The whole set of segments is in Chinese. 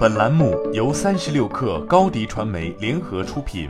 本栏目由三十六氪高低传媒联合出品。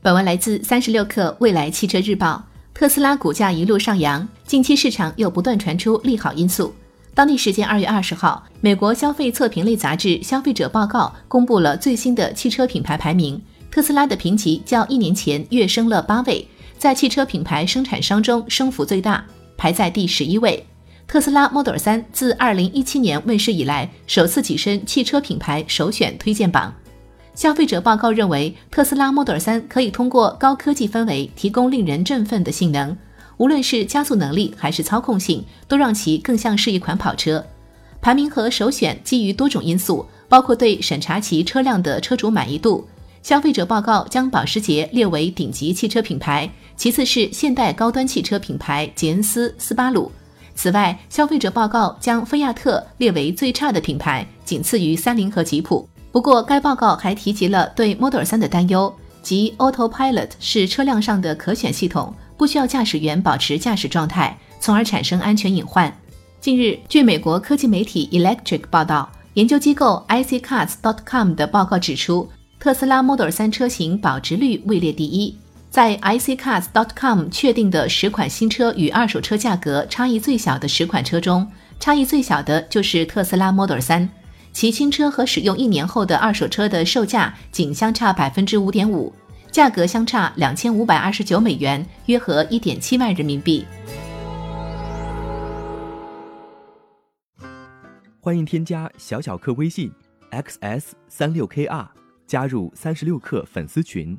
本文来自三十六氪未来汽车日报。特斯拉股价一路上扬，近期市场又不断传出利好因素。当地时间二月二十号，美国消费测评类杂志《消费者报告》公布了最新的汽车品牌排名，特斯拉的评级较一年前跃升了八位，在汽车品牌生产商中升幅最大，排在第十一位。特斯拉 Model 3自2017年问世以来，首次跻身汽车品牌首选推荐榜。消费者报告认为，特斯拉 Model 3可以通过高科技氛围提供令人振奋的性能，无论是加速能力还是操控性，都让其更像是一款跑车。排名和首选基于多种因素，包括对审查其车辆的车主满意度。消费者报告将保时捷列为顶级汽车品牌，其次是现代高端汽车品牌捷恩斯、斯巴鲁。此外，消费者报告将菲亚特列为最差的品牌，仅次于三菱和吉普。不过，该报告还提及了对 Model 3的担忧，即 Autopilot 是车辆上的可选系统，不需要驾驶员保持驾驶状态，从而产生安全隐患。近日，据美国科技媒体 Electric 报道，研究机构 iccars.com 的报告指出，特斯拉 Model 3车型保值率位列第一。在 iccars.com 确定的十款新车与二手车价格差异最小的十款车中，差异最小的就是特斯拉 Model 3，其新车和使用一年后的二手车的售价仅相差百分之五点五，价格相差两千五百二十九美元，约合一点七万人民币。欢迎添加小小客微信 xs 三六 kr，加入三十六氪粉丝群。